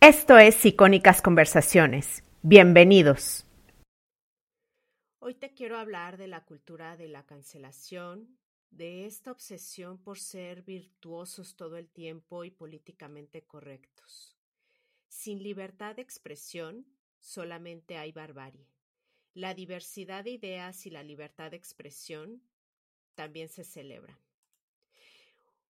Esto es Icónicas Conversaciones. Bienvenidos. Hoy te quiero hablar de la cultura de la cancelación, de esta obsesión por ser virtuosos todo el tiempo y políticamente correctos. Sin libertad de expresión, solamente hay barbarie. La diversidad de ideas y la libertad de expresión también se celebran.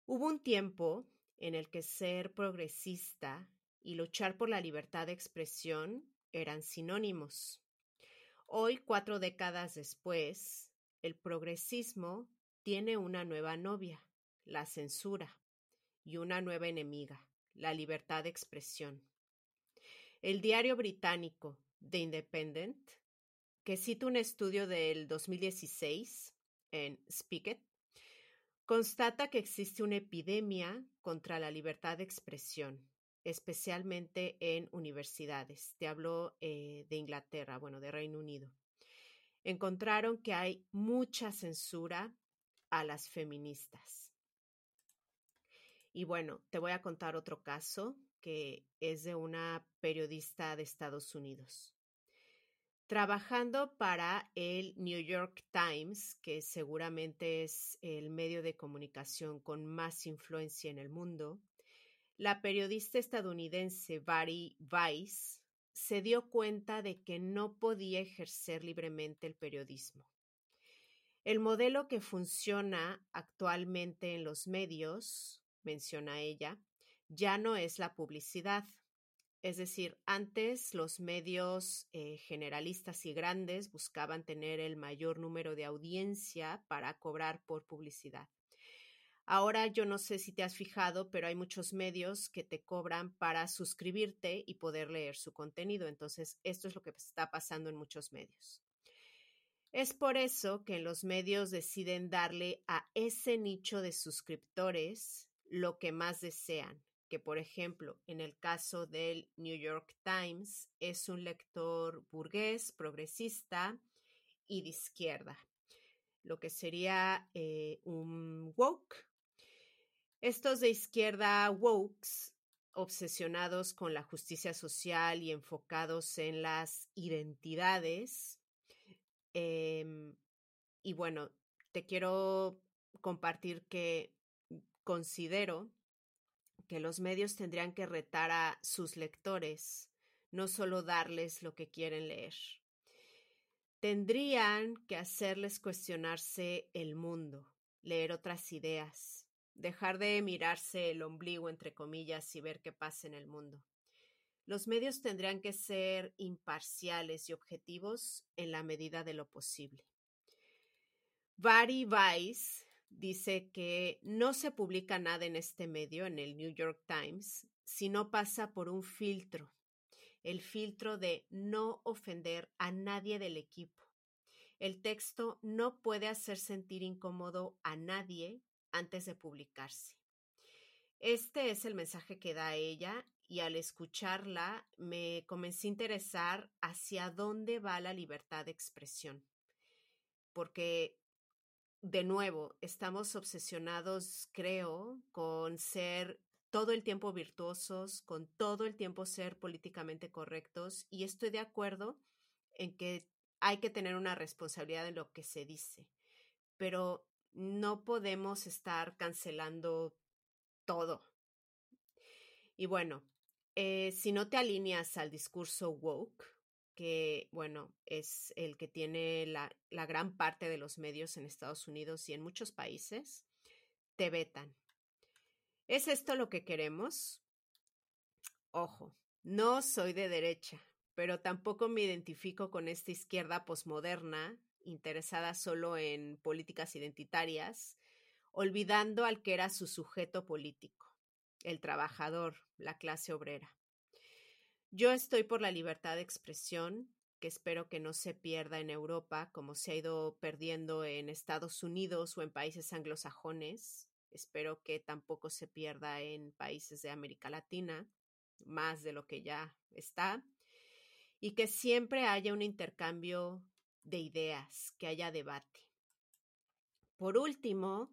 Hubo un tiempo en el que ser progresista y luchar por la libertad de expresión eran sinónimos. Hoy, cuatro décadas después, el progresismo tiene una nueva novia, la censura, y una nueva enemiga, la libertad de expresión. El diario británico The Independent, que cita un estudio del 2016 en Speak constata que existe una epidemia contra la libertad de expresión, especialmente en universidades. Te hablo eh, de Inglaterra, bueno, de Reino Unido. Encontraron que hay mucha censura a las feministas. Y bueno, te voy a contar otro caso que es de una periodista de Estados Unidos. Trabajando para el New York Times, que seguramente es el medio de comunicación con más influencia en el mundo, la periodista estadounidense Barry Weiss se dio cuenta de que no podía ejercer libremente el periodismo. El modelo que funciona actualmente en los medios, menciona ella, ya no es la publicidad, es decir, antes los medios eh, generalistas y grandes buscaban tener el mayor número de audiencia para cobrar por publicidad. Ahora yo no sé si te has fijado, pero hay muchos medios que te cobran para suscribirte y poder leer su contenido. Entonces, esto es lo que está pasando en muchos medios. Es por eso que los medios deciden darle a ese nicho de suscriptores lo que más desean, que por ejemplo, en el caso del New York Times, es un lector burgués, progresista y de izquierda, lo que sería eh, un woke. Estos de izquierda wokes, obsesionados con la justicia social y enfocados en las identidades. Em, y bueno, te quiero compartir que considero que los medios tendrían que retar a sus lectores, no solo darles lo que quieren leer. Tendrían que hacerles cuestionarse el mundo, leer otras ideas, dejar de mirarse el ombligo entre comillas y ver qué pasa en el mundo. Los medios tendrían que ser imparciales y objetivos en la medida de lo posible. Barry Weiss dice que no se publica nada en este medio, en el New York Times, si no pasa por un filtro, el filtro de no ofender a nadie del equipo. El texto no puede hacer sentir incómodo a nadie antes de publicarse. Este es el mensaje que da ella y al escucharla me comencé a interesar hacia dónde va la libertad de expresión. Porque de nuevo, estamos obsesionados, creo, con ser todo el tiempo virtuosos, con todo el tiempo ser políticamente correctos y estoy de acuerdo en que hay que tener una responsabilidad en lo que se dice, pero no podemos estar cancelando todo. Y bueno, eh, si no te alineas al discurso woke, que, bueno, es el que tiene la, la, gran parte de los medios en Estados Unidos y en muchos países, te vetan. ¿Es esto lo que queremos? Ojo, no soy de derecha, pero tampoco me identifico con esta izquierda posmoderna, interesada solo en políticas identitarias, olvidando al que era su sujeto político, el trabajador, la clase obrera. Yo estoy por la libertad de expresión, que espero que no se pierda en Europa como se ha ido perdiendo en Estados Unidos o en países anglosajones. Espero que tampoco se pierda en países de América Latina, más de lo que ya está. Y que siempre haya un intercambio de ideas, que haya debate. Por último,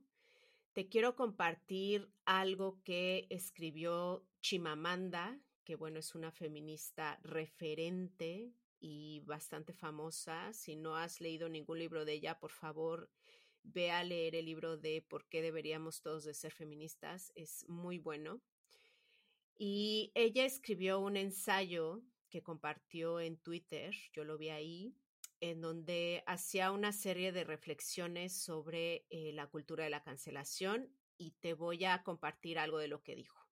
te quiero compartir algo que escribió Chimamanda que bueno, es una feminista referente y bastante famosa. Si no has leído ningún libro de ella, por favor, ve a leer el libro de ¿Por qué deberíamos todos de ser feministas? Es muy bueno. Y ella escribió un ensayo que compartió en Twitter, yo lo vi ahí, en donde hacía una serie de reflexiones sobre eh, la cultura de la cancelación y te voy a compartir algo de lo que dijo.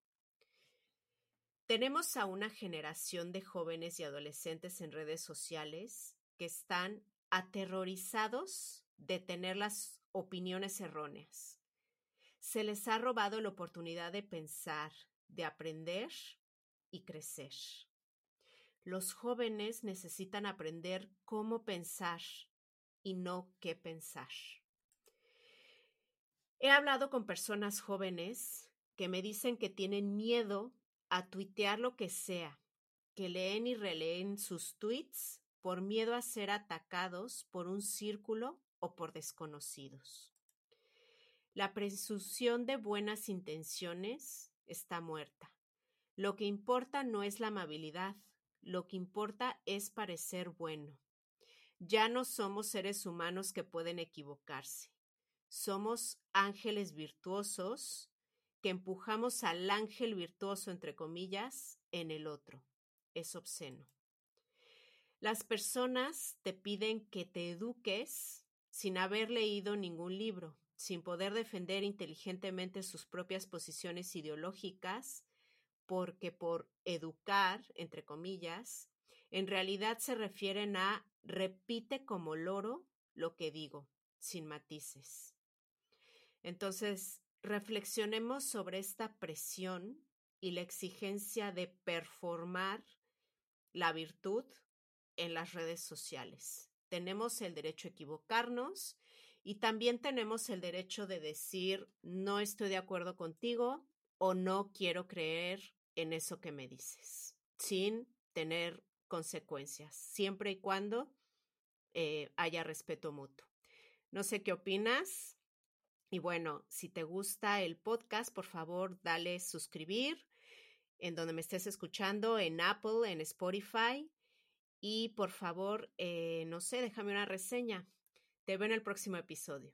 Tenemos a una generación de jóvenes y adolescentes en redes sociales que están aterrorizados de tener las opiniones erróneas. Se les ha robado la oportunidad de pensar, de aprender y crecer. Los jóvenes necesitan aprender cómo pensar y no qué pensar. He hablado con personas jóvenes que me dicen que tienen miedo a tuitear lo que sea, que leen y releen sus tweets por miedo a ser atacados por un círculo o por desconocidos. La presunción de buenas intenciones está muerta. Lo que importa no es la amabilidad, lo que importa es parecer bueno. Ya no somos seres humanos que pueden equivocarse. Somos ángeles virtuosos que empujamos al ángel virtuoso, entre comillas, en el otro. Es obsceno. Las personas te piden que te eduques sin haber leído ningún libro, sin poder defender inteligentemente sus propias posiciones ideológicas porque por educar, entre comillas, en realidad se refieren a repite como loro lo que digo, sin matices. Entonces, reflexionemos sobre esta presión y la exigencia de performar la virtud en las redes sociales. Tenemos el derecho a equivocarnos y también tenemos el derecho de decir no estoy de acuerdo contigo, o no quiero creer en eso que me dices, sin tener consecuencias, siempre y cuando eh, haya respeto mutuo. No sé qué opinas. Y bueno, si te gusta el podcast, por favor, dale suscribir en donde me estés escuchando, en Apple, en Spotify. Y por favor, eh, no sé, déjame una reseña. Te veo en el próximo episodio.